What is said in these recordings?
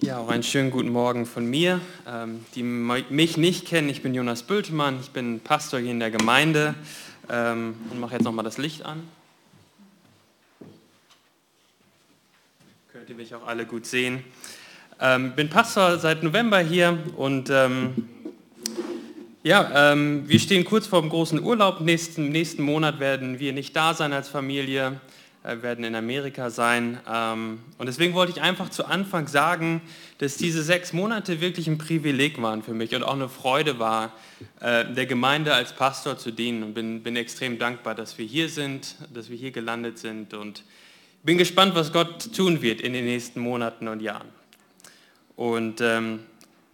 Ja, auch einen schönen guten Morgen von mir. Ähm, die mich nicht kennen, ich bin Jonas Bültemann, ich bin Pastor hier in der Gemeinde ähm, und mache jetzt nochmal das Licht an. Könnt ihr mich auch alle gut sehen. Ähm, bin Pastor seit November hier und ja, wir stehen kurz vor dem großen Urlaub. Nächsten, nächsten Monat werden wir nicht da sein als Familie. Äh, werden in Amerika sein. Ähm, und deswegen wollte ich einfach zu Anfang sagen, dass diese sechs Monate wirklich ein Privileg waren für mich und auch eine Freude war, äh, der Gemeinde als Pastor zu dienen. Und bin, bin extrem dankbar, dass wir hier sind, dass wir hier gelandet sind und bin gespannt, was Gott tun wird in den nächsten Monaten und Jahren. Und ähm,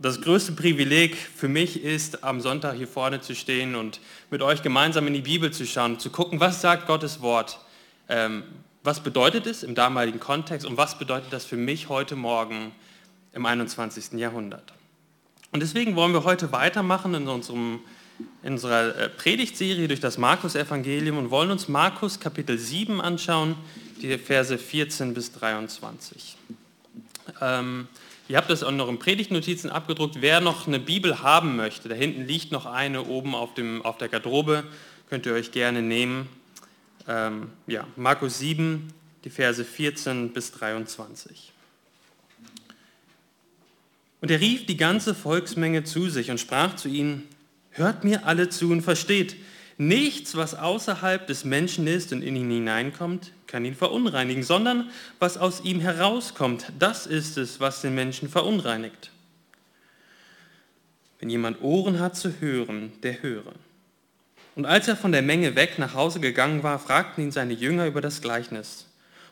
das größte Privileg für mich ist, am Sonntag hier vorne zu stehen und mit euch gemeinsam in die Bibel zu schauen, zu gucken, was sagt Gottes Wort ähm, was bedeutet es im damaligen Kontext und was bedeutet das für mich heute Morgen im 21. Jahrhundert? Und deswegen wollen wir heute weitermachen in, unserem, in unserer äh, Predigtserie durch das Markus-Evangelium und wollen uns Markus Kapitel 7 anschauen, die Verse 14 bis 23. Ähm, ihr habt das in euren Predigtnotizen abgedruckt. Wer noch eine Bibel haben möchte, da hinten liegt noch eine oben auf, dem, auf der Garderobe, könnt ihr euch gerne nehmen ähm, ja, Markus 7, die Verse 14 bis 23. Und er rief die ganze Volksmenge zu sich und sprach zu ihnen, hört mir alle zu und versteht, nichts, was außerhalb des Menschen ist und in ihn hineinkommt, kann ihn verunreinigen, sondern was aus ihm herauskommt, das ist es, was den Menschen verunreinigt. Wenn jemand Ohren hat zu hören, der höre. Und als er von der Menge weg nach Hause gegangen war, fragten ihn seine Jünger über das Gleichnis.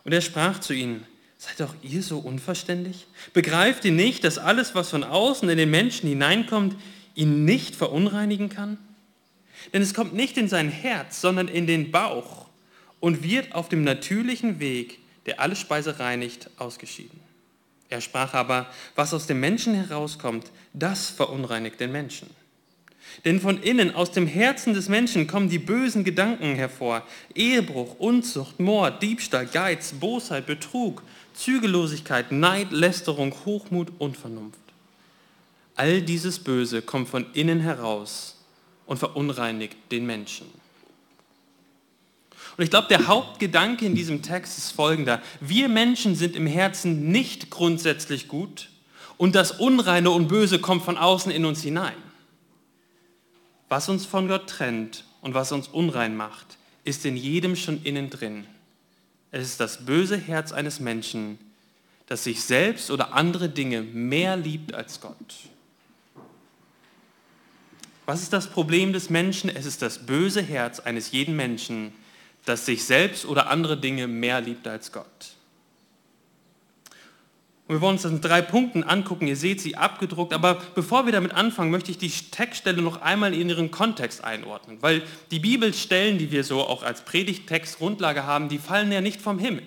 Und er sprach zu ihnen, seid doch ihr so unverständig? Begreift ihr nicht, dass alles, was von außen in den Menschen hineinkommt, ihn nicht verunreinigen kann? Denn es kommt nicht in sein Herz, sondern in den Bauch und wird auf dem natürlichen Weg, der alle Speise reinigt, ausgeschieden. Er sprach aber, was aus dem Menschen herauskommt, das verunreinigt den Menschen. Denn von innen, aus dem Herzen des Menschen kommen die bösen Gedanken hervor. Ehebruch, Unzucht, Mord, Diebstahl, Geiz, Bosheit, Betrug, Zügellosigkeit, Neid, Lästerung, Hochmut, Unvernunft. All dieses Böse kommt von innen heraus und verunreinigt den Menschen. Und ich glaube, der Hauptgedanke in diesem Text ist folgender. Wir Menschen sind im Herzen nicht grundsätzlich gut und das Unreine und Böse kommt von außen in uns hinein. Was uns von Gott trennt und was uns unrein macht, ist in jedem schon innen drin. Es ist das böse Herz eines Menschen, das sich selbst oder andere Dinge mehr liebt als Gott. Was ist das Problem des Menschen? Es ist das böse Herz eines jeden Menschen, das sich selbst oder andere Dinge mehr liebt als Gott. Und wir wollen uns das in drei Punkten angucken. Ihr seht sie abgedruckt. Aber bevor wir damit anfangen, möchte ich die Textstelle noch einmal in ihren Kontext einordnen. Weil die Bibelstellen, die wir so auch als Predigttext Grundlage haben, die fallen ja nicht vom Himmel,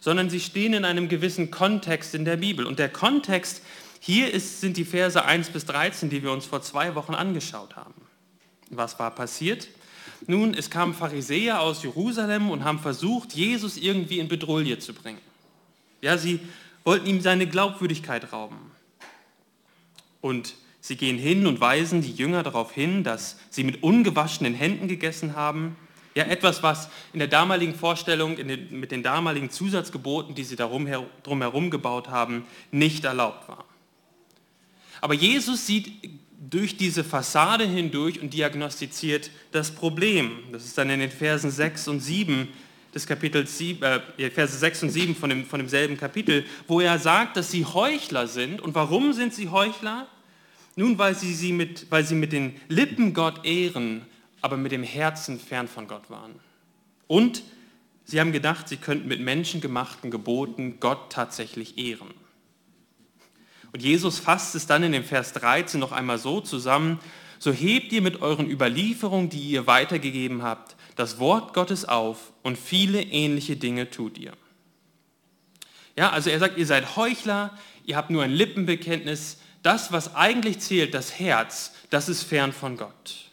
sondern sie stehen in einem gewissen Kontext in der Bibel. Und der Kontext hier ist, sind die Verse 1 bis 13, die wir uns vor zwei Wochen angeschaut haben. Was war passiert? Nun, es kamen Pharisäer aus Jerusalem und haben versucht, Jesus irgendwie in Bedrohung zu bringen. Ja, sie wollten ihm seine Glaubwürdigkeit rauben. Und sie gehen hin und weisen die Jünger darauf hin, dass sie mit ungewaschenen Händen gegessen haben. Ja, etwas, was in der damaligen Vorstellung, den, mit den damaligen Zusatzgeboten, die sie darum drumherum gebaut haben, nicht erlaubt war. Aber Jesus sieht durch diese Fassade hindurch und diagnostiziert das Problem. Das ist dann in den Versen 6 und 7 des Kapitels 7, äh, Verse 6 und 7 von, dem, von demselben Kapitel, wo er sagt, dass sie Heuchler sind. Und warum sind sie Heuchler? Nun, weil sie, sie mit, weil sie mit den Lippen Gott ehren, aber mit dem Herzen fern von Gott waren. Und sie haben gedacht, sie könnten mit menschengemachten Geboten Gott tatsächlich ehren. Und Jesus fasst es dann in dem Vers 13 noch einmal so zusammen, so hebt ihr mit euren Überlieferungen, die ihr weitergegeben habt, das Wort Gottes auf und viele ähnliche Dinge tut ihr. Ja, also er sagt, ihr seid Heuchler, ihr habt nur ein Lippenbekenntnis. Das, was eigentlich zählt, das Herz, das ist fern von Gott.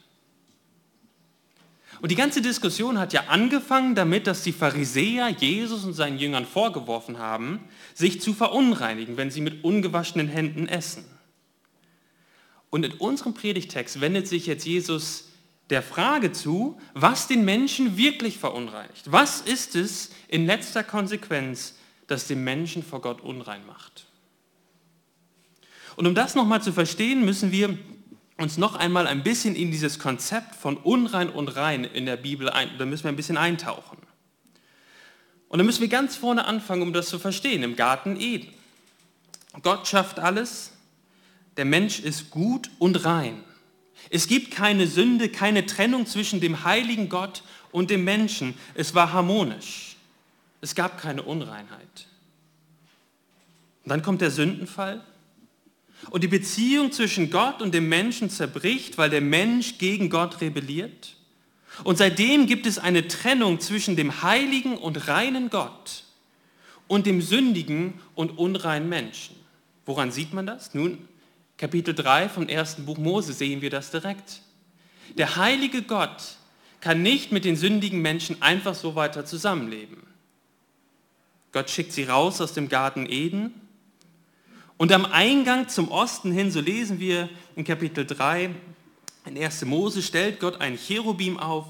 Und die ganze Diskussion hat ja angefangen damit, dass die Pharisäer Jesus und seinen Jüngern vorgeworfen haben, sich zu verunreinigen, wenn sie mit ungewaschenen Händen essen. Und in unserem Predigtext wendet sich jetzt Jesus der Frage zu, was den Menschen wirklich verunreinigt. Was ist es in letzter Konsequenz, das den Menschen vor Gott unrein macht? Und um das nochmal zu verstehen, müssen wir uns noch einmal ein bisschen in dieses Konzept von unrein und rein in der Bibel, ein, da müssen wir ein bisschen eintauchen. Und da müssen wir ganz vorne anfangen, um das zu verstehen, im Garten Eden. Gott schafft alles, der Mensch ist gut und rein. Es gibt keine Sünde, keine Trennung zwischen dem heiligen Gott und dem Menschen. Es war harmonisch. Es gab keine Unreinheit. Und dann kommt der Sündenfall und die Beziehung zwischen Gott und dem Menschen zerbricht, weil der Mensch gegen Gott rebelliert. Und seitdem gibt es eine Trennung zwischen dem heiligen und reinen Gott und dem sündigen und unreinen Menschen. Woran sieht man das? Nun, Kapitel 3 vom ersten Buch Mose sehen wir das direkt. Der heilige Gott kann nicht mit den sündigen Menschen einfach so weiter zusammenleben. Gott schickt sie raus aus dem Garten Eden und am Eingang zum Osten hin, so lesen wir in Kapitel 3, in 1. Mose, stellt Gott ein Cherubim auf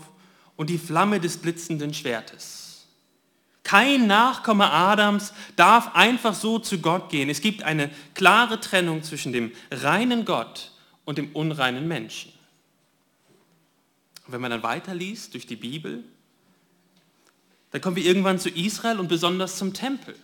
und die Flamme des blitzenden Schwertes. Kein Nachkomme Adams darf einfach so zu Gott gehen. Es gibt eine klare Trennung zwischen dem reinen Gott und dem unreinen Menschen. Und wenn man dann weiterliest durch die Bibel, dann kommen wir irgendwann zu Israel und besonders zum Tempel.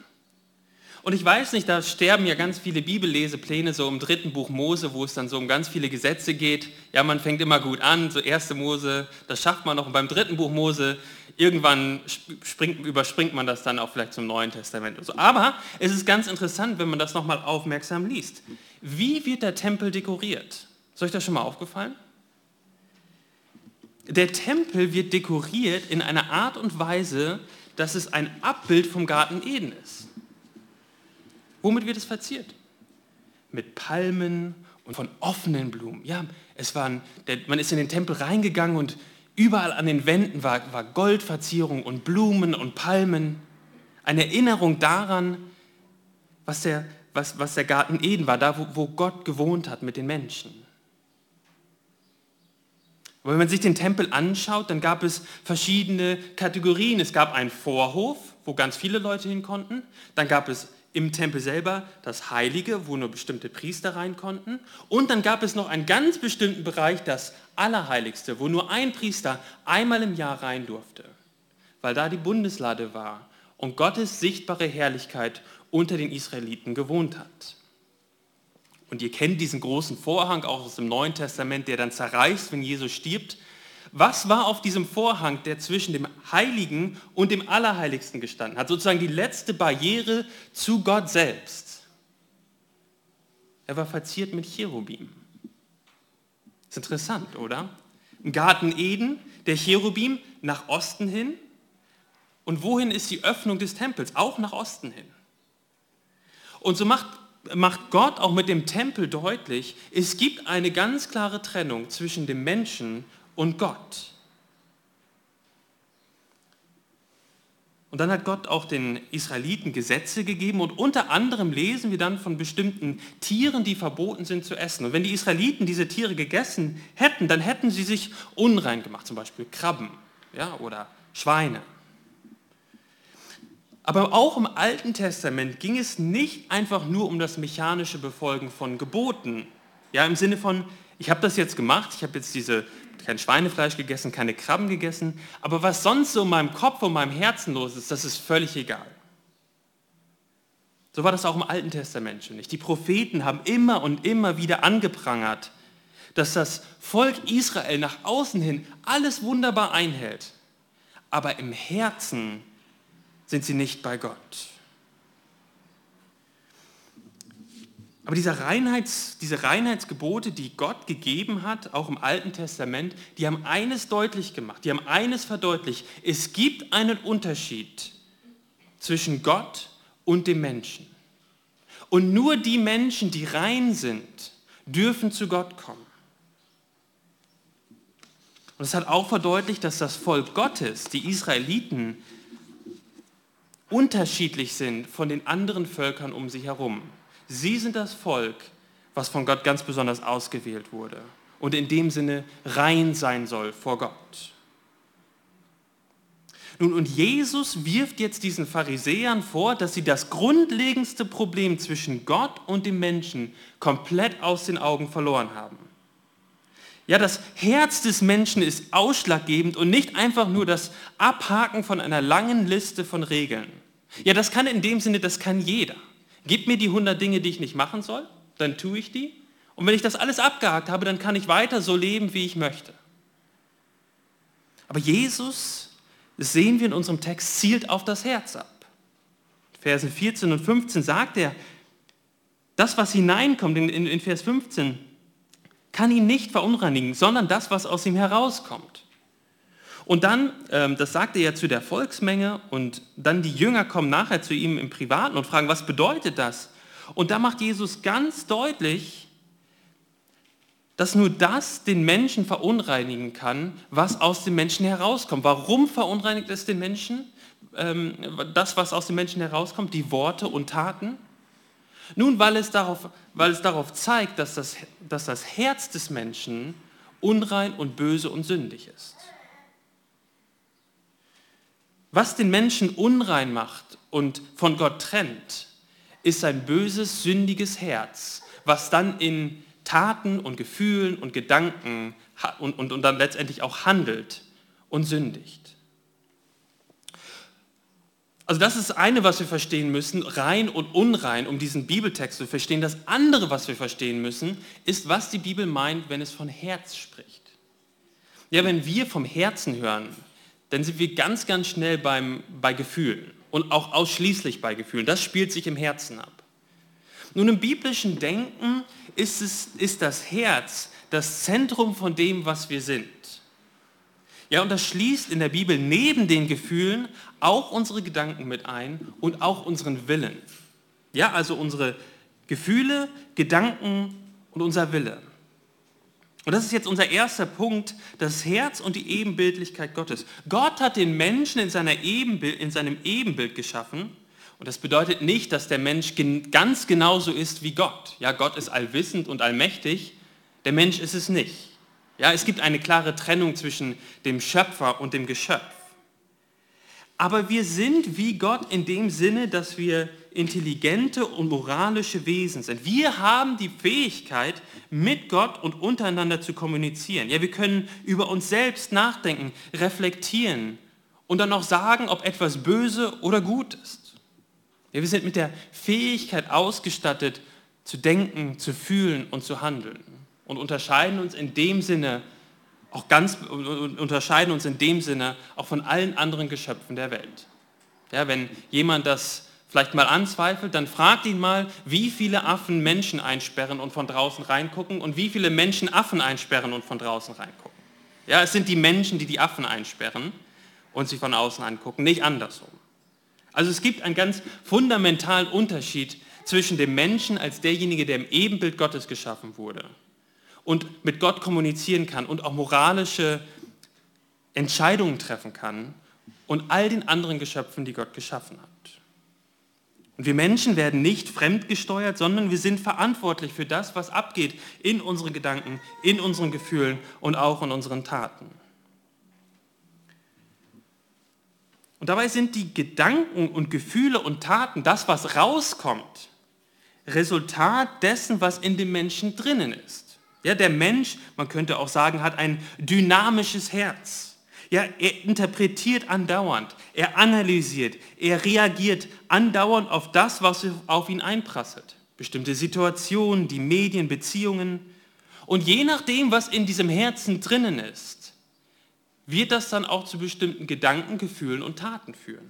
Und ich weiß nicht, da sterben ja ganz viele Bibellesepläne so im dritten Buch Mose, wo es dann so um ganz viele Gesetze geht. Ja, man fängt immer gut an, so erste Mose, das schafft man noch. Und beim dritten Buch Mose, irgendwann springt, überspringt man das dann auch vielleicht zum Neuen Testament. Und so. Aber es ist ganz interessant, wenn man das nochmal aufmerksam liest. Wie wird der Tempel dekoriert? Ist euch das schon mal aufgefallen? Der Tempel wird dekoriert in einer Art und Weise, dass es ein Abbild vom Garten Eden ist. Womit wird es verziert? Mit Palmen und von offenen Blumen. Ja, es waren, der, man ist in den Tempel reingegangen und überall an den Wänden war, war Goldverzierung und Blumen und Palmen. Eine Erinnerung daran, was der, was, was der Garten Eden war, da wo, wo Gott gewohnt hat mit den Menschen. Aber wenn man sich den Tempel anschaut, dann gab es verschiedene Kategorien. Es gab einen Vorhof, wo ganz viele Leute hin konnten. Dann gab es im Tempel selber das Heilige, wo nur bestimmte Priester rein konnten. Und dann gab es noch einen ganz bestimmten Bereich, das Allerheiligste, wo nur ein Priester einmal im Jahr rein durfte, weil da die Bundeslade war und Gottes sichtbare Herrlichkeit unter den Israeliten gewohnt hat. Und ihr kennt diesen großen Vorhang auch aus dem Neuen Testament, der dann zerreißt, wenn Jesus stirbt. Was war auf diesem Vorhang, der zwischen dem Heiligen und dem Allerheiligsten gestanden hat? Sozusagen die letzte Barriere zu Gott selbst. Er war verziert mit Cherubim. Ist interessant, oder? Im Garten Eden, der Cherubim nach Osten hin. Und wohin ist die Öffnung des Tempels? Auch nach Osten hin. Und so macht, macht Gott auch mit dem Tempel deutlich, es gibt eine ganz klare Trennung zwischen dem Menschen und Gott. Und dann hat Gott auch den Israeliten Gesetze gegeben und unter anderem lesen wir dann von bestimmten Tieren, die verboten sind zu essen. Und wenn die Israeliten diese Tiere gegessen hätten, dann hätten sie sich unrein gemacht, zum Beispiel Krabben ja, oder Schweine. Aber auch im Alten Testament ging es nicht einfach nur um das mechanische Befolgen von Geboten. Ja, im Sinne von, ich habe das jetzt gemacht, ich habe jetzt diese kein Schweinefleisch gegessen, keine Krabben gegessen, aber was sonst so in meinem Kopf und meinem Herzen los ist, das ist völlig egal. So war das auch im Alten Testament schon nicht. Die Propheten haben immer und immer wieder angeprangert, dass das Volk Israel nach außen hin alles wunderbar einhält, aber im Herzen sind sie nicht bei Gott. Aber diese, Reinheits, diese Reinheitsgebote, die Gott gegeben hat, auch im Alten Testament, die haben eines deutlich gemacht, die haben eines verdeutlicht. Es gibt einen Unterschied zwischen Gott und dem Menschen. Und nur die Menschen, die rein sind, dürfen zu Gott kommen. Und es hat auch verdeutlicht, dass das Volk Gottes, die Israeliten, unterschiedlich sind von den anderen Völkern um sie herum. Sie sind das Volk, was von Gott ganz besonders ausgewählt wurde und in dem Sinne rein sein soll vor Gott. Nun, und Jesus wirft jetzt diesen Pharisäern vor, dass sie das grundlegendste Problem zwischen Gott und dem Menschen komplett aus den Augen verloren haben. Ja, das Herz des Menschen ist ausschlaggebend und nicht einfach nur das Abhaken von einer langen Liste von Regeln. Ja, das kann in dem Sinne, das kann jeder. Gib mir die 100 Dinge, die ich nicht machen soll, dann tue ich die. Und wenn ich das alles abgehakt habe, dann kann ich weiter so leben, wie ich möchte. Aber Jesus, das sehen wir in unserem Text, zielt auf das Herz ab. Versen 14 und 15 sagt er, das, was hineinkommt, in, in, in Vers 15, kann ihn nicht verunreinigen, sondern das, was aus ihm herauskommt. Und dann, ähm, das sagt er ja zu der Volksmenge, und dann die Jünger kommen nachher zu ihm im Privaten und fragen, was bedeutet das? Und da macht Jesus ganz deutlich, dass nur das den Menschen verunreinigen kann, was aus dem Menschen herauskommt. Warum verunreinigt es den Menschen? Ähm, das, was aus dem Menschen herauskommt, die Worte und Taten? Nun, weil es darauf, weil es darauf zeigt, dass das, dass das Herz des Menschen unrein und böse und sündig ist. Was den Menschen unrein macht und von Gott trennt, ist sein böses, sündiges Herz, was dann in Taten und Gefühlen und Gedanken und, und, und dann letztendlich auch handelt und sündigt. Also das ist eine, was wir verstehen müssen, rein und unrein, um diesen Bibeltext zu verstehen. Das andere, was wir verstehen müssen, ist, was die Bibel meint, wenn es von Herz spricht. Ja, wenn wir vom Herzen hören, dann sind wir ganz, ganz schnell beim, bei Gefühlen und auch ausschließlich bei Gefühlen. Das spielt sich im Herzen ab. Nun, im biblischen Denken ist, es, ist das Herz das Zentrum von dem, was wir sind. Ja, und das schließt in der Bibel neben den Gefühlen auch unsere Gedanken mit ein und auch unseren Willen. Ja, also unsere Gefühle, Gedanken und unser Wille. Und das ist jetzt unser erster Punkt, das Herz und die Ebenbildlichkeit Gottes. Gott hat den Menschen in, seiner Ebenbild, in seinem Ebenbild geschaffen. Und das bedeutet nicht, dass der Mensch ganz genauso ist wie Gott. Ja, Gott ist allwissend und allmächtig, der Mensch ist es nicht. Ja, es gibt eine klare Trennung zwischen dem Schöpfer und dem Geschöpf. Aber wir sind wie Gott in dem Sinne, dass wir intelligente und moralische Wesen sind. Wir haben die Fähigkeit, mit Gott und untereinander zu kommunizieren. Ja, wir können über uns selbst nachdenken, reflektieren und dann auch sagen, ob etwas böse oder gut ist. Ja, wir sind mit der Fähigkeit ausgestattet, zu denken, zu fühlen und zu handeln und unterscheiden uns in dem Sinne auch ganz unterscheiden uns in dem Sinne auch von allen anderen Geschöpfen der Welt. Ja, wenn jemand das vielleicht mal anzweifelt, dann fragt ihn mal, wie viele Affen Menschen einsperren und von draußen reingucken und wie viele Menschen Affen einsperren und von draußen reingucken. Ja, es sind die Menschen, die die Affen einsperren und sie von außen angucken, nicht andersrum. Also es gibt einen ganz fundamentalen Unterschied zwischen dem Menschen als derjenige, der im Ebenbild Gottes geschaffen wurde und mit Gott kommunizieren kann und auch moralische Entscheidungen treffen kann und all den anderen Geschöpfen, die Gott geschaffen hat. Und wir Menschen werden nicht fremdgesteuert, sondern wir sind verantwortlich für das, was abgeht in unseren Gedanken, in unseren Gefühlen und auch in unseren Taten. Und dabei sind die Gedanken und Gefühle und Taten, das, was rauskommt, Resultat dessen, was in dem Menschen drinnen ist. Ja, der Mensch, man könnte auch sagen, hat ein dynamisches Herz. Ja, er interpretiert andauernd, er analysiert, er reagiert andauernd auf das, was auf ihn einprasselt. Bestimmte Situationen, die Medien, Beziehungen. Und je nachdem, was in diesem Herzen drinnen ist, wird das dann auch zu bestimmten Gedanken, Gefühlen und Taten führen.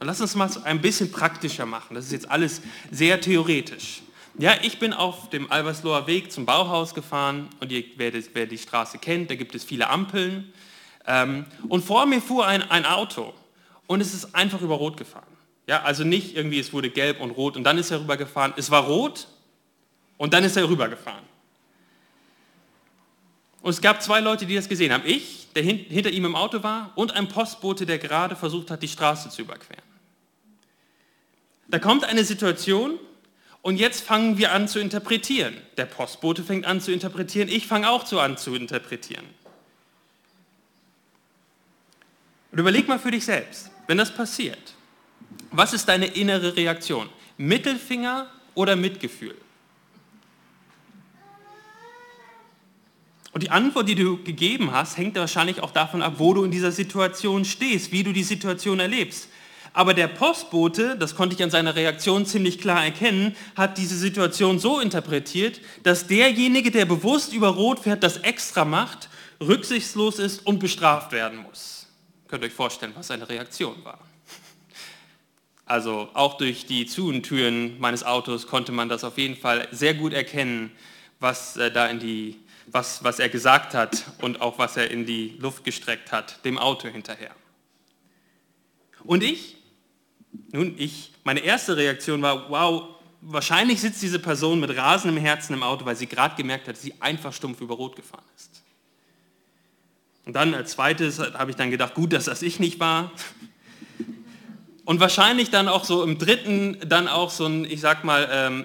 lass uns mal ein bisschen praktischer machen. Das ist jetzt alles sehr theoretisch. Ja, ich bin auf dem Albersloher Weg zum Bauhaus gefahren und ihr, wer, das, wer die Straße kennt, da gibt es viele Ampeln. Ähm, und vor mir fuhr ein, ein Auto und es ist einfach über Rot gefahren. Ja, also nicht irgendwie, es wurde gelb und rot und dann ist er rübergefahren. Es war rot und dann ist er rübergefahren. Und es gab zwei Leute, die das gesehen haben. Ich, der hinter ihm im Auto war, und ein Postbote, der gerade versucht hat, die Straße zu überqueren. Da kommt eine Situation und jetzt fangen wir an zu interpretieren. Der Postbote fängt an zu interpretieren, ich fange auch zu an zu interpretieren. Und überleg mal für dich selbst, wenn das passiert, was ist deine innere Reaktion? Mittelfinger oder Mitgefühl? Und die Antwort, die du gegeben hast, hängt wahrscheinlich auch davon ab, wo du in dieser Situation stehst, wie du die Situation erlebst. Aber der Postbote, das konnte ich an seiner Reaktion ziemlich klar erkennen, hat diese Situation so interpretiert, dass derjenige, der bewusst über Rot fährt, das extra macht, rücksichtslos ist und bestraft werden muss. Könnt ihr euch vorstellen, was seine Reaktion war. Also auch durch die Zu- und Türen meines Autos konnte man das auf jeden Fall sehr gut erkennen, was äh, da in die was, was er gesagt hat und auch was er in die Luft gestreckt hat, dem Auto hinterher. Und ich? Nun, ich, meine erste Reaktion war, wow, wahrscheinlich sitzt diese Person mit rasendem Herzen im Auto, weil sie gerade gemerkt hat, dass sie einfach stumpf über Rot gefahren ist. Und dann als zweites habe ich dann gedacht, gut, dass das ich nicht war. Und wahrscheinlich dann auch so im dritten, dann auch so ein, ich sag mal, ähm,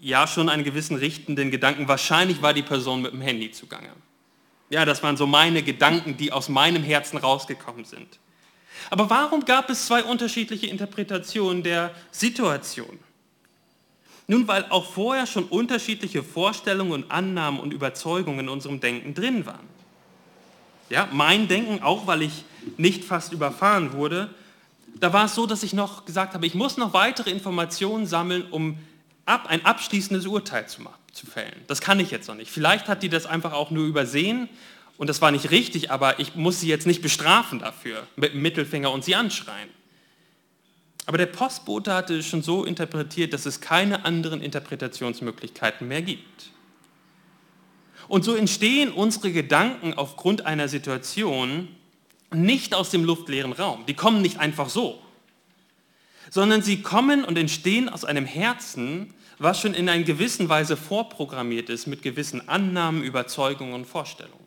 ja schon einen gewissen richtenden Gedanken. Wahrscheinlich war die Person mit dem Handy zugange. Ja, das waren so meine Gedanken, die aus meinem Herzen rausgekommen sind. Aber warum gab es zwei unterschiedliche Interpretationen der Situation? Nun, weil auch vorher schon unterschiedliche Vorstellungen und Annahmen und Überzeugungen in unserem Denken drin waren. Ja, mein Denken, auch weil ich nicht fast überfahren wurde, da war es so, dass ich noch gesagt habe, ich muss noch weitere Informationen sammeln, um ab, ein abschließendes Urteil zu, machen, zu fällen. Das kann ich jetzt noch nicht. Vielleicht hat die das einfach auch nur übersehen und das war nicht richtig, aber ich muss sie jetzt nicht bestrafen dafür, mit dem Mittelfinger und sie anschreien. Aber der Postbote hatte es schon so interpretiert, dass es keine anderen Interpretationsmöglichkeiten mehr gibt. Und so entstehen unsere Gedanken aufgrund einer Situation nicht aus dem luftleeren Raum. Die kommen nicht einfach so, sondern sie kommen und entstehen aus einem Herzen, was schon in einer gewissen Weise vorprogrammiert ist mit gewissen Annahmen, Überzeugungen und Vorstellungen.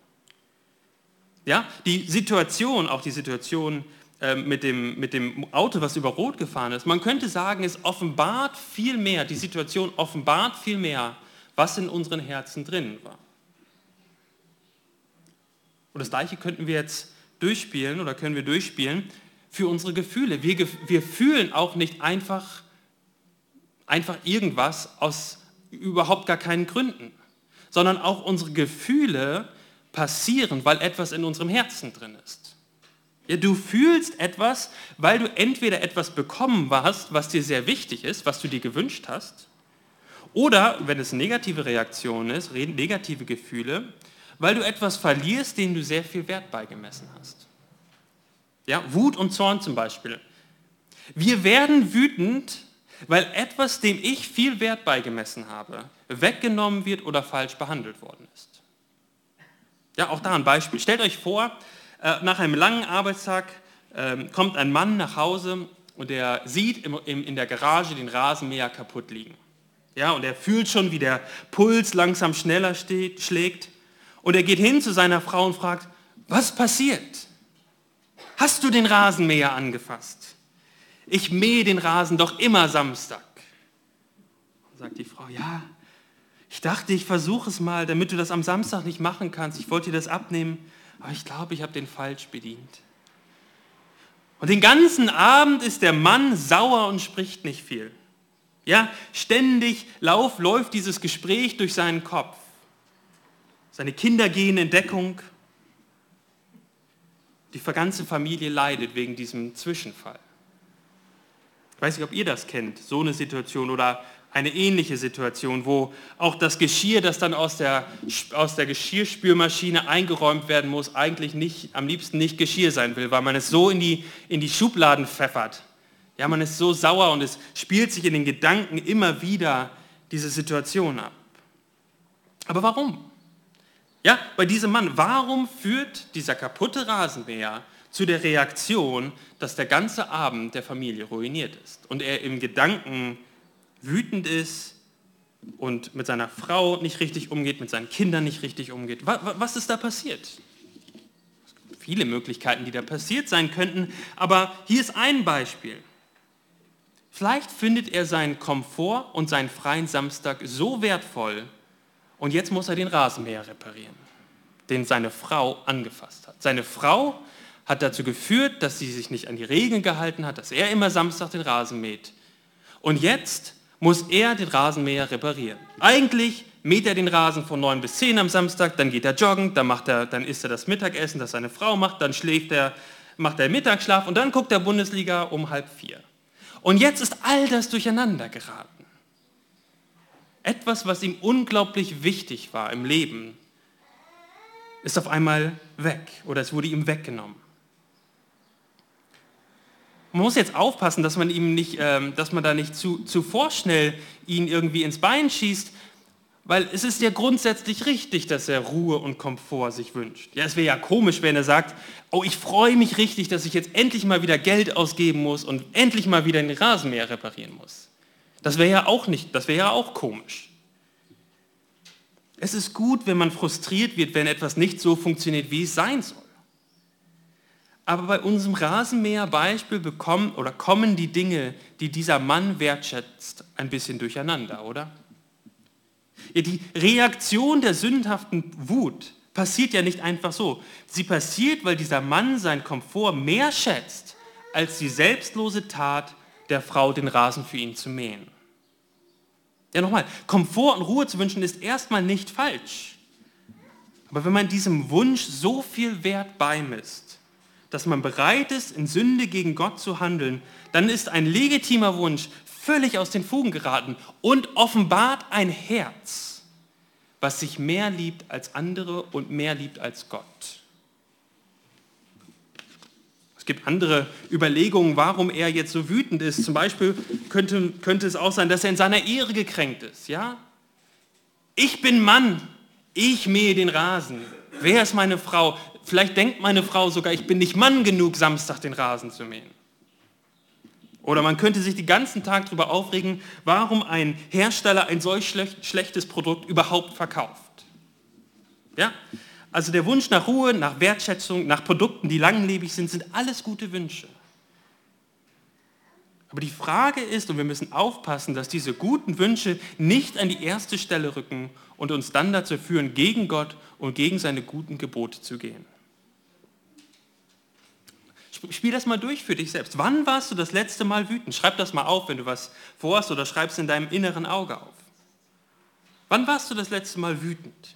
Ja, die Situation, auch die Situation äh, mit, dem, mit dem Auto, was über Rot gefahren ist, man könnte sagen, es offenbart viel mehr, die Situation offenbart viel mehr, was in unseren Herzen drin war. Und das gleiche könnten wir jetzt durchspielen oder können wir durchspielen für unsere Gefühle. Wir, wir fühlen auch nicht einfach, einfach irgendwas aus überhaupt gar keinen Gründen, sondern auch unsere Gefühle passieren, weil etwas in unserem Herzen drin ist. Ja, du fühlst etwas, weil du entweder etwas bekommen hast, was dir sehr wichtig ist, was du dir gewünscht hast, oder, wenn es negative Reaktion ist, negative Gefühle, weil du etwas verlierst, dem du sehr viel Wert beigemessen hast. Ja, Wut und Zorn zum Beispiel. Wir werden wütend, weil etwas, dem ich viel Wert beigemessen habe, weggenommen wird oder falsch behandelt worden ist. Ja, auch da ein Beispiel. Stellt euch vor, äh, nach einem langen Arbeitstag ähm, kommt ein Mann nach Hause und er sieht in der Garage den Rasenmäher kaputt liegen. Ja, und er fühlt schon, wie der Puls langsam schneller steht, schlägt. Und er geht hin zu seiner Frau und fragt, was passiert? Hast du den Rasenmäher angefasst? Ich mähe den Rasen doch immer Samstag. Sagt die Frau, ja, ich dachte, ich versuche es mal, damit du das am Samstag nicht machen kannst. Ich wollte dir das abnehmen, aber ich glaube, ich habe den falsch bedient. Und den ganzen Abend ist der Mann sauer und spricht nicht viel. Ja, ständig lauf, läuft dieses Gespräch durch seinen Kopf. Seine Kinder gehen in Deckung die ganze Familie leidet wegen diesem Zwischenfall. Ich weiß nicht, ob ihr das kennt, so eine Situation oder eine ähnliche Situation, wo auch das Geschirr, das dann aus der, aus der Geschirrspülmaschine eingeräumt werden muss, eigentlich nicht, am liebsten nicht Geschirr sein will, weil man es so in die, in die Schubladen pfeffert. Ja, man ist so sauer und es spielt sich in den Gedanken immer wieder diese Situation ab. Aber warum? Ja, bei diesem Mann, warum führt dieser kaputte Rasenmäher zu der Reaktion, dass der ganze Abend der Familie ruiniert ist und er im Gedanken wütend ist, und mit seiner Frau nicht richtig umgeht, mit seinen Kindern nicht richtig umgeht. Was ist da passiert? Viele Möglichkeiten, die da passiert sein könnten, aber hier ist ein Beispiel. Vielleicht findet er seinen Komfort und seinen freien Samstag so wertvoll und jetzt muss er den Rasenmäher reparieren, den seine Frau angefasst hat. Seine Frau hat dazu geführt, dass sie sich nicht an die Regeln gehalten hat, dass er immer Samstag den Rasen mäht. Und jetzt muss er den Rasenmäher reparieren. Eigentlich mäht er den Rasen von 9 bis 10 am Samstag, dann geht er joggen, dann, macht er, dann isst er das Mittagessen, das seine Frau macht, dann schläft er, macht er Mittagsschlaf und dann guckt er Bundesliga um halb vier. Und jetzt ist all das durcheinander geraten. Etwas, was ihm unglaublich wichtig war im Leben, ist auf einmal weg oder es wurde ihm weggenommen. Man muss jetzt aufpassen, dass man ihm nicht, ähm, dass man da nicht zu, zu vorschnell ihn irgendwie ins Bein schießt, weil es ist ja grundsätzlich richtig, dass er Ruhe und Komfort sich wünscht. Ja, es wäre ja komisch, wenn er sagt, oh, ich freue mich richtig, dass ich jetzt endlich mal wieder Geld ausgeben muss und endlich mal wieder den Rasenmäher reparieren muss. Das wäre ja auch nicht, das wäre ja auch komisch. Es ist gut, wenn man frustriert wird, wenn etwas nicht so funktioniert, wie es sein soll. Aber bei unserem Rasenmäher-Beispiel bekommen oder kommen die Dinge, die dieser Mann wertschätzt, ein bisschen durcheinander, oder? Ja, die Reaktion der sündhaften Wut passiert ja nicht einfach so. Sie passiert, weil dieser Mann seinen Komfort mehr schätzt, als die selbstlose Tat der Frau, den Rasen für ihn zu mähen. Ja, nochmal, Komfort und Ruhe zu wünschen ist erstmal nicht falsch. Aber wenn man diesem Wunsch so viel Wert beimisst, dass man bereit ist, in Sünde gegen Gott zu handeln, dann ist ein legitimer Wunsch völlig aus den Fugen geraten und offenbart ein Herz, was sich mehr liebt als andere und mehr liebt als Gott. Es gibt andere Überlegungen, warum er jetzt so wütend ist. Zum Beispiel könnte, könnte es auch sein, dass er in seiner Ehre gekränkt ist. Ja? Ich bin Mann, ich mähe den Rasen. Wer ist meine Frau? Vielleicht denkt meine Frau sogar, ich bin nicht Mann genug, Samstag den Rasen zu mähen. Oder man könnte sich den ganzen Tag darüber aufregen, warum ein Hersteller ein solch schlechtes Produkt überhaupt verkauft. Ja? Also der Wunsch nach Ruhe, nach Wertschätzung, nach Produkten, die langlebig sind, sind alles gute Wünsche. Aber die Frage ist, und wir müssen aufpassen, dass diese guten Wünsche nicht an die erste Stelle rücken und uns dann dazu führen, gegen Gott und gegen seine guten Gebote zu gehen. Spiel das mal durch für dich selbst. Wann warst du das letzte Mal wütend? Schreib das mal auf, wenn du was vorhast oder schreib es in deinem inneren Auge auf. Wann warst du das letzte Mal wütend?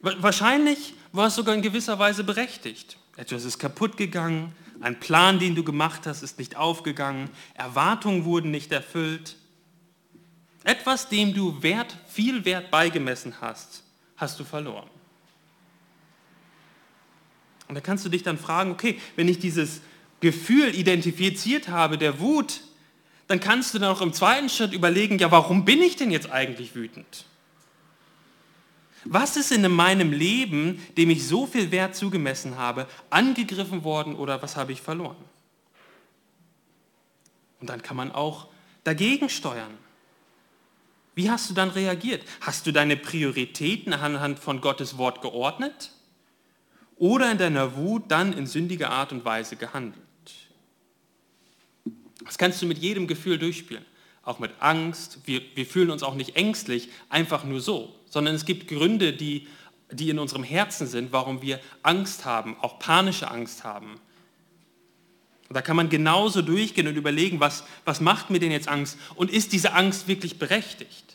Wahrscheinlich war es sogar in gewisser Weise berechtigt. Etwas ist kaputt gegangen, ein Plan, den du gemacht hast, ist nicht aufgegangen, Erwartungen wurden nicht erfüllt. Etwas, dem du Wert, viel Wert beigemessen hast, hast du verloren. Und da kannst du dich dann fragen, okay, wenn ich dieses Gefühl identifiziert habe, der Wut, dann kannst du dann auch im zweiten Schritt überlegen, ja, warum bin ich denn jetzt eigentlich wütend? Was ist in meinem Leben, dem ich so viel Wert zugemessen habe, angegriffen worden oder was habe ich verloren? Und dann kann man auch dagegen steuern. Wie hast du dann reagiert? Hast du deine Prioritäten anhand von Gottes Wort geordnet? Oder in deiner Wut dann in sündiger Art und Weise gehandelt? Das kannst du mit jedem Gefühl durchspielen. Auch mit Angst. Wir, wir fühlen uns auch nicht ängstlich, einfach nur so sondern es gibt Gründe, die, die in unserem Herzen sind, warum wir Angst haben, auch panische Angst haben. Und da kann man genauso durchgehen und überlegen, was, was macht mir denn jetzt Angst und ist diese Angst wirklich berechtigt?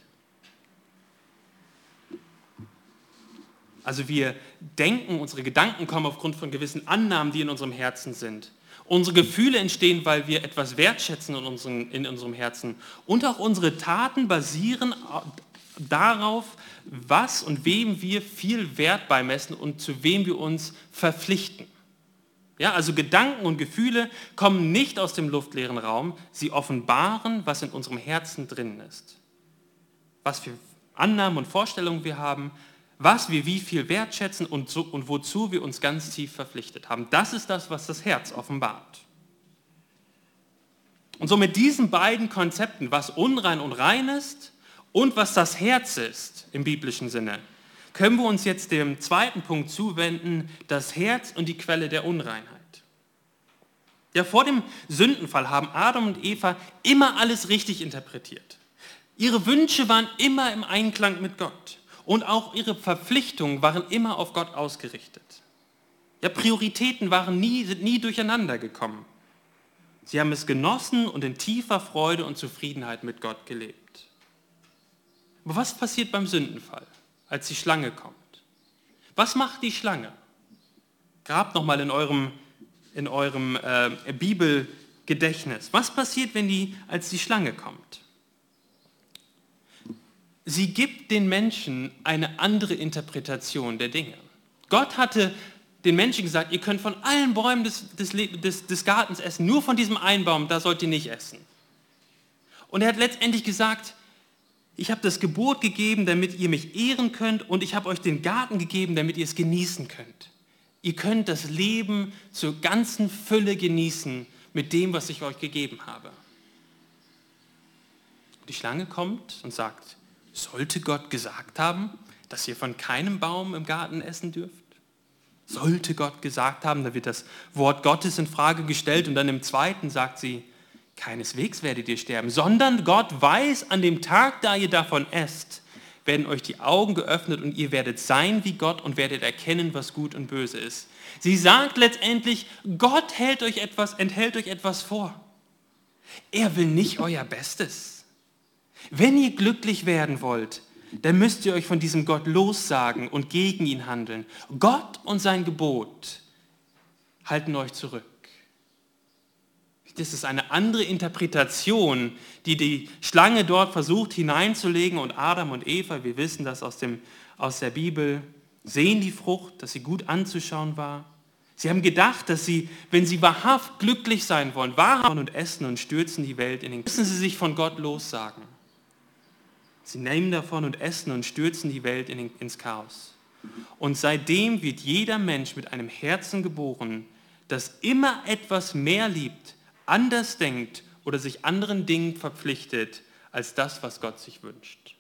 Also wir denken, unsere Gedanken kommen aufgrund von gewissen Annahmen, die in unserem Herzen sind. Unsere Gefühle entstehen, weil wir etwas wertschätzen in, unseren, in unserem Herzen. Und auch unsere Taten basieren darauf, was und wem wir viel Wert beimessen und zu wem wir uns verpflichten. Ja, also Gedanken und Gefühle kommen nicht aus dem luftleeren Raum, sie offenbaren, was in unserem Herzen drin ist. Was für Annahmen und Vorstellungen wir haben, was wir wie viel wertschätzen und, so, und wozu wir uns ganz tief verpflichtet haben. Das ist das, was das Herz offenbart. Und so mit diesen beiden Konzepten, was unrein und rein ist und was das Herz ist im biblischen Sinne, können wir uns jetzt dem zweiten Punkt zuwenden, das Herz und die Quelle der Unreinheit. Ja, vor dem Sündenfall haben Adam und Eva immer alles richtig interpretiert. Ihre Wünsche waren immer im Einklang mit Gott und auch ihre Verpflichtungen waren immer auf Gott ausgerichtet. Ja, Prioritäten waren nie, sind nie durcheinander gekommen. Sie haben es genossen und in tiefer Freude und Zufriedenheit mit Gott gelebt. Aber was passiert beim Sündenfall, als die Schlange kommt? Was macht die Schlange? Grabt nochmal in eurem, in eurem äh, Bibelgedächtnis. Was passiert, wenn die, als die Schlange kommt? Sie gibt den Menschen eine andere Interpretation der Dinge. Gott hatte den Menschen gesagt, ihr könnt von allen Bäumen des, des, des, des Gartens essen, nur von diesem einen Baum, da sollt ihr nicht essen. Und er hat letztendlich gesagt, ich habe das Gebot gegeben, damit ihr mich ehren könnt und ich habe euch den Garten gegeben, damit ihr es genießen könnt. Ihr könnt das Leben zur ganzen Fülle genießen mit dem, was ich euch gegeben habe. Die Schlange kommt und sagt, sollte Gott gesagt haben, dass ihr von keinem Baum im Garten essen dürft? Sollte Gott gesagt haben, da wird das Wort Gottes in Frage gestellt und dann im zweiten sagt sie, keineswegs werdet ihr sterben, sondern Gott weiß, an dem Tag, da ihr davon esst, werden euch die Augen geöffnet und ihr werdet sein wie Gott und werdet erkennen, was gut und böse ist. Sie sagt letztendlich, Gott hält euch etwas, enthält euch etwas vor. Er will nicht euer Bestes. Wenn ihr glücklich werden wollt, dann müsst ihr euch von diesem Gott lossagen und gegen ihn handeln. Gott und sein Gebot halten euch zurück. Das ist eine andere Interpretation, die die Schlange dort versucht hineinzulegen und Adam und Eva, wir wissen das aus, dem, aus der Bibel, sehen die Frucht, dass sie gut anzuschauen war. Sie haben gedacht, dass sie, wenn sie wahrhaft glücklich sein wollen, wahrhaft und essen und stürzen die Welt in den, müssen sie sich von Gott lossagen. Sie nehmen davon und essen und stürzen die Welt in, ins Chaos. Und seitdem wird jeder Mensch mit einem Herzen geboren, das immer etwas mehr liebt, anders denkt oder sich anderen Dingen verpflichtet, als das, was Gott sich wünscht.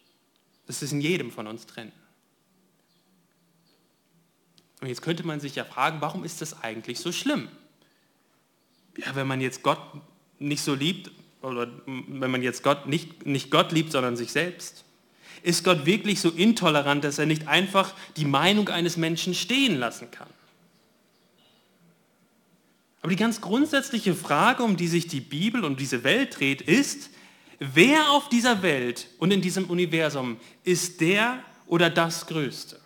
Das ist in jedem von uns drin. Und jetzt könnte man sich ja fragen, warum ist das eigentlich so schlimm? Ja, wenn man jetzt Gott nicht so liebt, oder wenn man jetzt Gott nicht, nicht Gott liebt, sondern sich selbst? Ist Gott wirklich so intolerant, dass er nicht einfach die Meinung eines Menschen stehen lassen kann? Aber die ganz grundsätzliche Frage, um die sich die Bibel und diese Welt dreht, ist, wer auf dieser Welt und in diesem Universum ist der oder das Größte?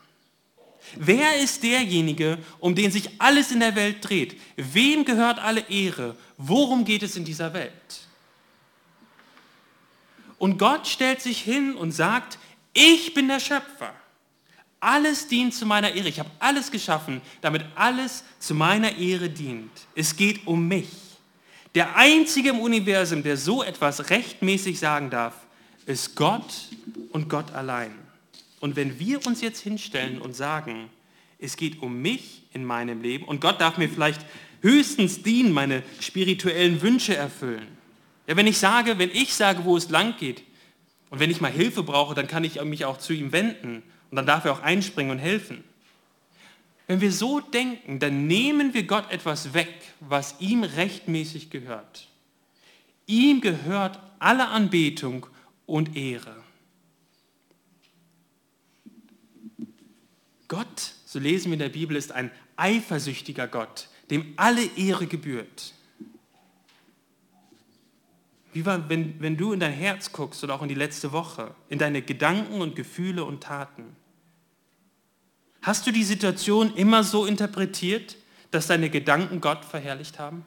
Wer ist derjenige, um den sich alles in der Welt dreht? Wem gehört alle Ehre? Worum geht es in dieser Welt? Und Gott stellt sich hin und sagt, ich bin der Schöpfer. Alles dient zu meiner Ehre. Ich habe alles geschaffen, damit alles zu meiner Ehre dient. Es geht um mich. Der einzige im Universum, der so etwas rechtmäßig sagen darf, ist Gott und Gott allein. Und wenn wir uns jetzt hinstellen und sagen, es geht um mich in meinem Leben und Gott darf mir vielleicht höchstens dienen, meine spirituellen Wünsche erfüllen, ja, wenn ich sage, wenn ich sage, wo es lang geht, und wenn ich mal Hilfe brauche, dann kann ich mich auch zu ihm wenden und dann darf er auch einspringen und helfen. Wenn wir so denken, dann nehmen wir Gott etwas weg, was ihm rechtmäßig gehört. Ihm gehört alle Anbetung und Ehre. Gott, so lesen wir in der Bibel, ist ein eifersüchtiger Gott, dem alle Ehre gebührt. Wie war, wenn, wenn du in dein Herz guckst oder auch in die letzte Woche, in deine Gedanken und Gefühle und Taten? Hast du die Situation immer so interpretiert, dass deine Gedanken Gott verherrlicht haben?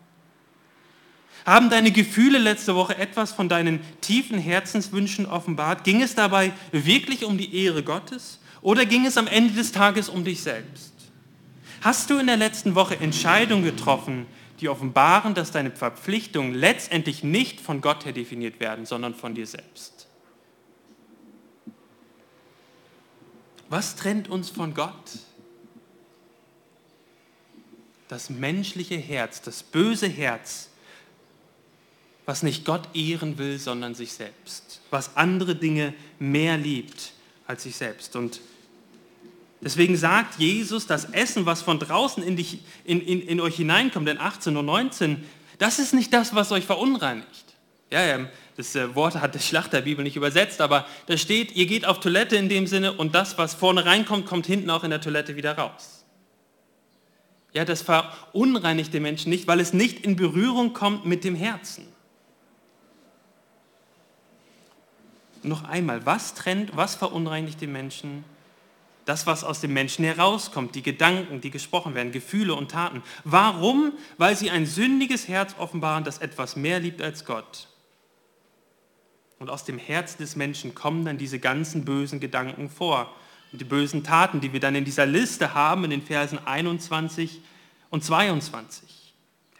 Haben deine Gefühle letzte Woche etwas von deinen tiefen Herzenswünschen offenbart? Ging es dabei wirklich um die Ehre Gottes oder ging es am Ende des Tages um dich selbst? Hast du in der letzten Woche Entscheidungen getroffen, die offenbaren, dass deine Verpflichtungen letztendlich nicht von Gott her definiert werden, sondern von dir selbst. Was trennt uns von Gott? Das menschliche Herz, das böse Herz, was nicht Gott ehren will, sondern sich selbst, was andere Dinge mehr liebt als sich selbst. Und deswegen sagt Jesus, das Essen, was von draußen in, dich, in, in, in euch hineinkommt, in 18 und 19, das ist nicht das, was euch verunreinigt. Ja, das äh, Wort hat der Schlachterbibel nicht übersetzt, aber da steht, ihr geht auf Toilette in dem Sinne und das, was vorne reinkommt, kommt hinten auch in der Toilette wieder raus. Ja, das verunreinigt den Menschen nicht, weil es nicht in Berührung kommt mit dem Herzen. Noch einmal, was trennt, was verunreinigt den Menschen? Das, was aus dem Menschen herauskommt, die Gedanken, die gesprochen werden, Gefühle und Taten. Warum? Weil sie ein sündiges Herz offenbaren, das etwas mehr liebt als Gott. Und aus dem Herz des Menschen kommen dann diese ganzen bösen Gedanken vor. Und die bösen Taten, die wir dann in dieser Liste haben, in den Versen 21 und 22.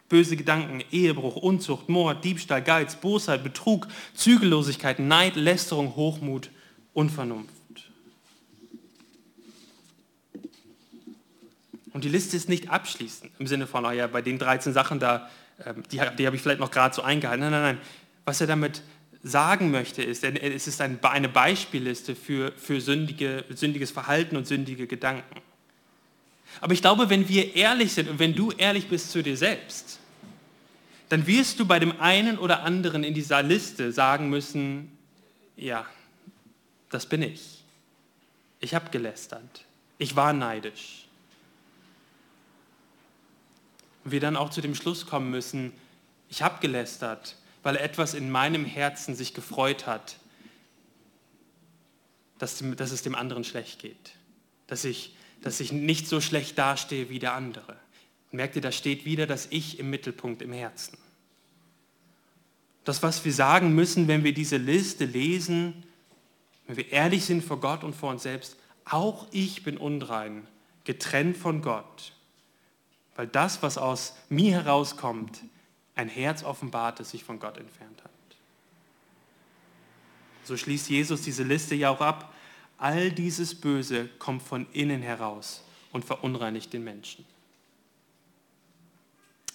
Böse Gedanken, Ehebruch, Unzucht, Mord, Diebstahl, Geiz, Bosheit, Betrug, Zügellosigkeit, Neid, Lästerung, Hochmut, Unvernunft. Und die Liste ist nicht abschließend im Sinne von, oh ja, bei den 13 Sachen da, ähm, die, die habe ich vielleicht noch gerade so eingehalten. Nein, nein, nein. Was er damit sagen möchte, ist, es ist eine Beispielliste für, für sündige, sündiges Verhalten und sündige Gedanken. Aber ich glaube, wenn wir ehrlich sind und wenn du ehrlich bist zu dir selbst, dann wirst du bei dem einen oder anderen in dieser Liste sagen müssen, ja, das bin ich. Ich habe gelästert. Ich war neidisch. Und wir dann auch zu dem Schluss kommen müssen, ich habe gelästert, weil etwas in meinem Herzen sich gefreut hat, dass, dass es dem anderen schlecht geht, dass ich, dass ich nicht so schlecht dastehe wie der andere. Merkt ihr, da steht wieder das Ich im Mittelpunkt im Herzen. Das, was wir sagen müssen, wenn wir diese Liste lesen, wenn wir ehrlich sind vor Gott und vor uns selbst, auch ich bin unrein, getrennt von Gott, weil das, was aus mir herauskommt, ein Herz offenbart, das sich von Gott entfernt hat. So schließt Jesus diese Liste ja auch ab. All dieses Böse kommt von innen heraus und verunreinigt den Menschen.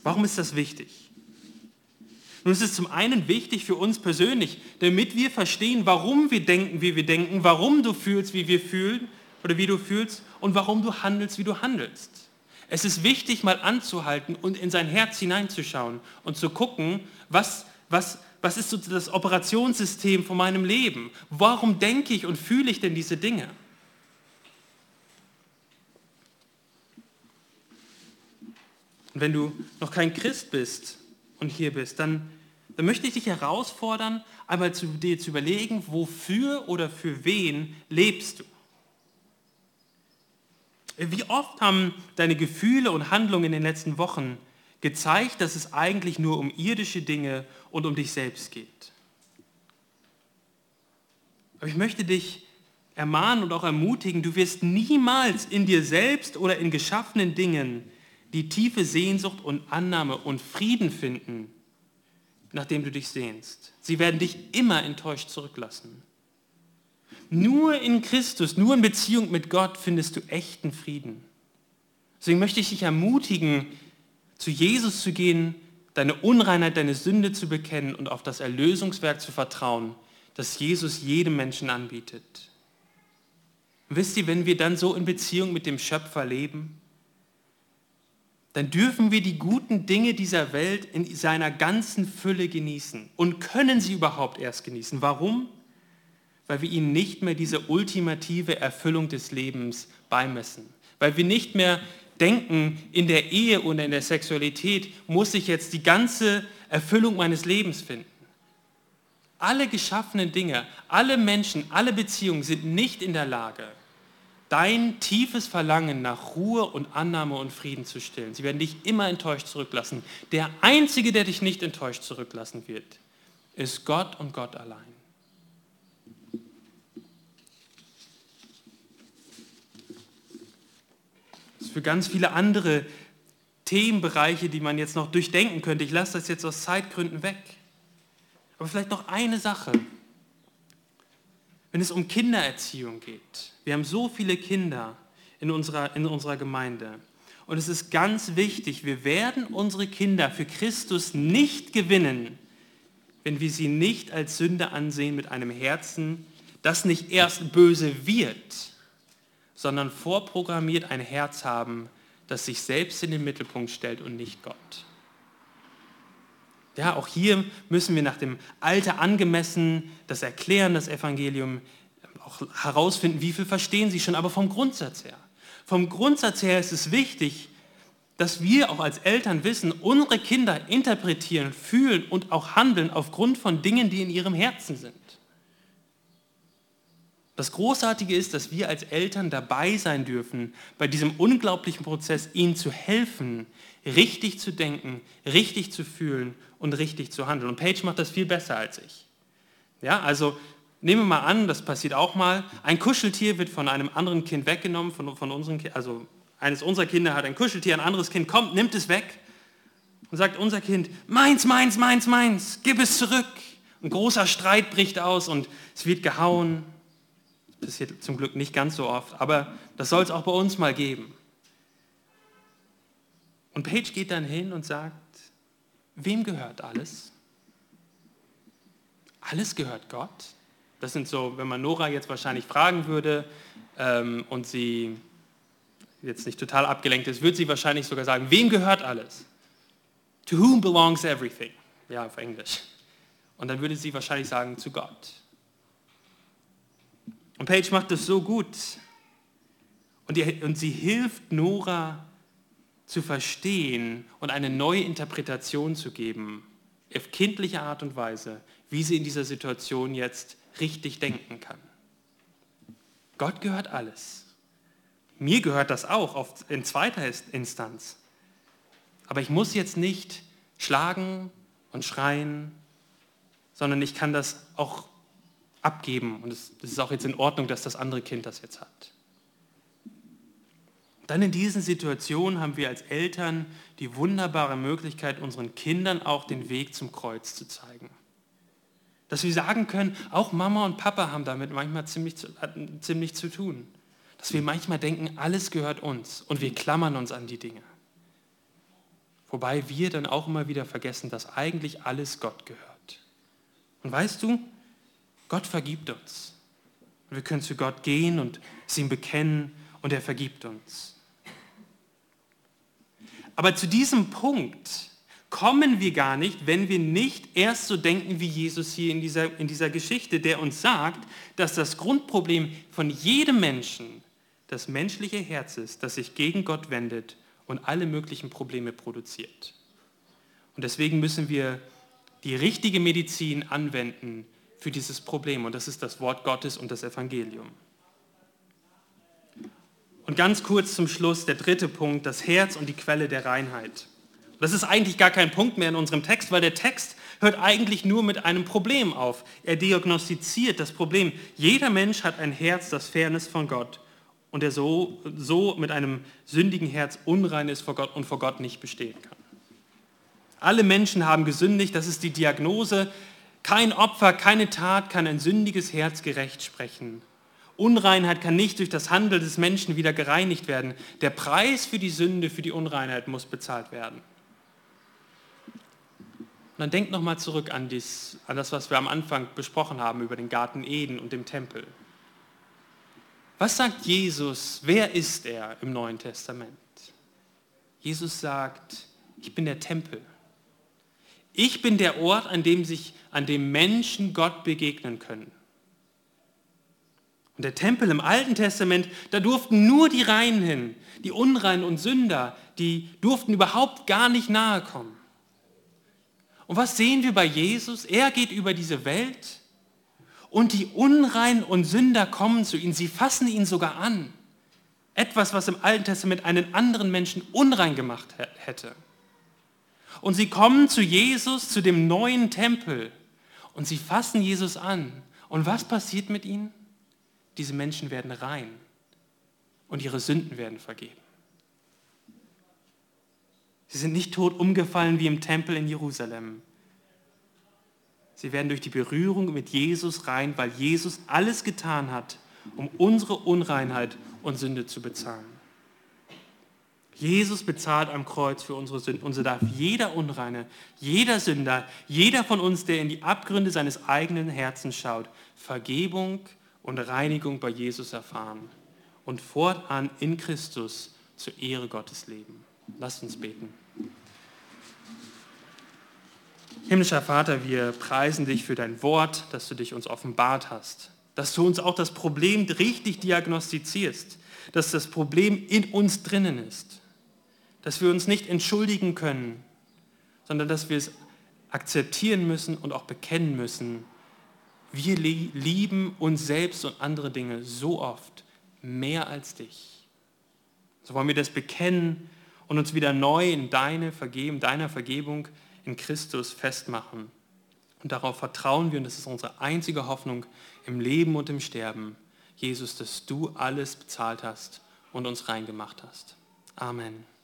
Warum ist das wichtig? Nun ist es zum einen wichtig für uns persönlich, damit wir verstehen, warum wir denken, wie wir denken, warum du fühlst, wie wir fühlen oder wie du fühlst und warum du handelst, wie du handelst. Es ist wichtig, mal anzuhalten und in sein Herz hineinzuschauen und zu gucken, was, was, was ist so das Operationssystem von meinem Leben? Warum denke ich und fühle ich denn diese Dinge? Und wenn du noch kein Christ bist und hier bist, dann, dann möchte ich dich herausfordern, einmal zu dir zu überlegen, wofür oder für wen lebst du? Wie oft haben deine Gefühle und Handlungen in den letzten Wochen gezeigt, dass es eigentlich nur um irdische Dinge und um dich selbst geht? Aber ich möchte dich ermahnen und auch ermutigen, du wirst niemals in dir selbst oder in geschaffenen Dingen die tiefe Sehnsucht und Annahme und Frieden finden, nachdem du dich sehnst. Sie werden dich immer enttäuscht zurücklassen. Nur in Christus, nur in Beziehung mit Gott findest du echten Frieden. Deswegen möchte ich dich ermutigen, zu Jesus zu gehen, deine Unreinheit, deine Sünde zu bekennen und auf das Erlösungswerk zu vertrauen, das Jesus jedem Menschen anbietet. wisst ihr, wenn wir dann so in Beziehung mit dem Schöpfer leben, dann dürfen wir die guten Dinge dieser Welt in seiner ganzen Fülle genießen und können sie überhaupt erst genießen. Warum? Weil wir ihnen nicht mehr diese ultimative Erfüllung des Lebens beimessen. Weil wir nicht mehr denken, in der Ehe oder in der Sexualität muss ich jetzt die ganze Erfüllung meines Lebens finden. Alle geschaffenen Dinge, alle Menschen, alle Beziehungen sind nicht in der Lage, dein tiefes Verlangen nach Ruhe und Annahme und Frieden zu stillen. Sie werden dich immer enttäuscht zurücklassen. Der Einzige, der dich nicht enttäuscht zurücklassen wird, ist Gott und Gott allein. Für ganz viele andere Themenbereiche, die man jetzt noch durchdenken könnte. Ich lasse das jetzt aus Zeitgründen weg. Aber vielleicht noch eine Sache. Wenn es um Kindererziehung geht, wir haben so viele Kinder in unserer, in unserer Gemeinde. Und es ist ganz wichtig, wir werden unsere Kinder für Christus nicht gewinnen, wenn wir sie nicht als Sünde ansehen mit einem Herzen, das nicht erst böse wird, sondern vorprogrammiert ein Herz haben, das sich selbst in den Mittelpunkt stellt und nicht Gott. Ja, auch hier müssen wir nach dem Alter angemessen das Erklären, das Evangelium auch herausfinden, wie viel verstehen sie schon, aber vom Grundsatz her. Vom Grundsatz her ist es wichtig, dass wir auch als Eltern wissen, unsere Kinder interpretieren, fühlen und auch handeln aufgrund von Dingen, die in ihrem Herzen sind. Das Großartige ist, dass wir als Eltern dabei sein dürfen, bei diesem unglaublichen Prozess ihnen zu helfen, richtig zu denken, richtig zu fühlen und richtig zu handeln. Und Paige macht das viel besser als ich. Ja, also nehmen wir mal an, das passiert auch mal, ein Kuscheltier wird von einem anderen Kind weggenommen, von, von unseren, also eines unserer Kinder hat ein Kuscheltier, ein anderes Kind kommt, nimmt es weg und sagt unser Kind, meins, meins, meins, meins, gib es zurück. Ein großer Streit bricht aus und es wird gehauen. Das passiert zum Glück nicht ganz so oft, aber das soll es auch bei uns mal geben. Und Paige geht dann hin und sagt, wem gehört alles? Alles gehört Gott. Das sind so, wenn man Nora jetzt wahrscheinlich fragen würde ähm, und sie jetzt nicht total abgelenkt ist, wird sie wahrscheinlich sogar sagen, wem gehört alles? To whom belongs everything? Ja, auf Englisch. Und dann würde sie wahrscheinlich sagen, zu Gott. Und Paige macht das so gut. Und, die, und sie hilft Nora zu verstehen und eine neue Interpretation zu geben, auf kindliche Art und Weise, wie sie in dieser Situation jetzt richtig denken kann. Gott gehört alles. Mir gehört das auch in zweiter Instanz. Aber ich muss jetzt nicht schlagen und schreien, sondern ich kann das auch abgeben. Und es ist auch jetzt in Ordnung, dass das andere Kind das jetzt hat. Dann in diesen Situationen haben wir als Eltern die wunderbare Möglichkeit, unseren Kindern auch den Weg zum Kreuz zu zeigen. Dass wir sagen können, auch Mama und Papa haben damit manchmal ziemlich zu, ziemlich zu tun dass wir manchmal denken, alles gehört uns und wir klammern uns an die Dinge. Wobei wir dann auch immer wieder vergessen, dass eigentlich alles Gott gehört. Und weißt du, Gott vergibt uns. wir können zu Gott gehen und es ihm bekennen und er vergibt uns. Aber zu diesem Punkt kommen wir gar nicht, wenn wir nicht erst so denken wie Jesus hier in dieser, in dieser Geschichte, der uns sagt, dass das Grundproblem von jedem Menschen das menschliche Herz ist, das sich gegen Gott wendet und alle möglichen Probleme produziert. Und deswegen müssen wir die richtige Medizin anwenden für dieses Problem. Und das ist das Wort Gottes und das Evangelium. Und ganz kurz zum Schluss der dritte Punkt, das Herz und die Quelle der Reinheit. Das ist eigentlich gar kein Punkt mehr in unserem Text, weil der Text hört eigentlich nur mit einem Problem auf. Er diagnostiziert das Problem. Jeder Mensch hat ein Herz, das fern ist von Gott und der so, so mit einem sündigen Herz unrein ist vor Gott und vor Gott nicht bestehen kann. Alle Menschen haben gesündigt, das ist die Diagnose. Kein Opfer, keine Tat kann ein sündiges Herz gerecht sprechen. Unreinheit kann nicht durch das Handeln des Menschen wieder gereinigt werden. Der Preis für die Sünde, für die Unreinheit muss bezahlt werden. Und dann denkt nochmal zurück an, dies, an das, was wir am Anfang besprochen haben über den Garten Eden und den Tempel. Was sagt Jesus? Wer ist er im Neuen Testament? Jesus sagt, ich bin der Tempel. Ich bin der Ort, an dem sich, an dem Menschen Gott begegnen können. Und der Tempel im Alten Testament, da durften nur die Reinen hin, die Unreinen und Sünder, die durften überhaupt gar nicht nahe kommen. Und was sehen wir bei Jesus? Er geht über diese Welt und die Unreinen und Sünder kommen zu ihm, sie fassen ihn sogar an. Etwas, was im Alten Testament einen anderen Menschen unrein gemacht hätte. Und sie kommen zu Jesus, zu dem neuen Tempel und sie fassen Jesus an. Und was passiert mit ihnen? Diese Menschen werden rein und ihre Sünden werden vergeben. Sie sind nicht tot umgefallen wie im Tempel in Jerusalem, Sie werden durch die Berührung mit Jesus rein, weil Jesus alles getan hat, um unsere Unreinheit und Sünde zu bezahlen. Jesus bezahlt am Kreuz für unsere Sünden und so darf jeder Unreine, jeder Sünder, jeder von uns, der in die Abgründe seines eigenen Herzens schaut, Vergebung und Reinigung bei Jesus erfahren und fortan in Christus zur Ehre Gottes leben. Lasst uns beten. Himmlischer Vater, wir preisen dich für dein Wort, dass du dich uns offenbart hast, dass du uns auch das Problem richtig diagnostizierst, dass das Problem in uns drinnen ist, dass wir uns nicht entschuldigen können, sondern dass wir es akzeptieren müssen und auch bekennen müssen. Wir lieben uns selbst und andere Dinge so oft mehr als dich. So wollen wir das bekennen und uns wieder neu in deine Vergebung, deiner Vergebung in Christus festmachen. Und darauf vertrauen wir, und das ist unsere einzige Hoffnung im Leben und im Sterben, Jesus, dass du alles bezahlt hast und uns reingemacht hast. Amen.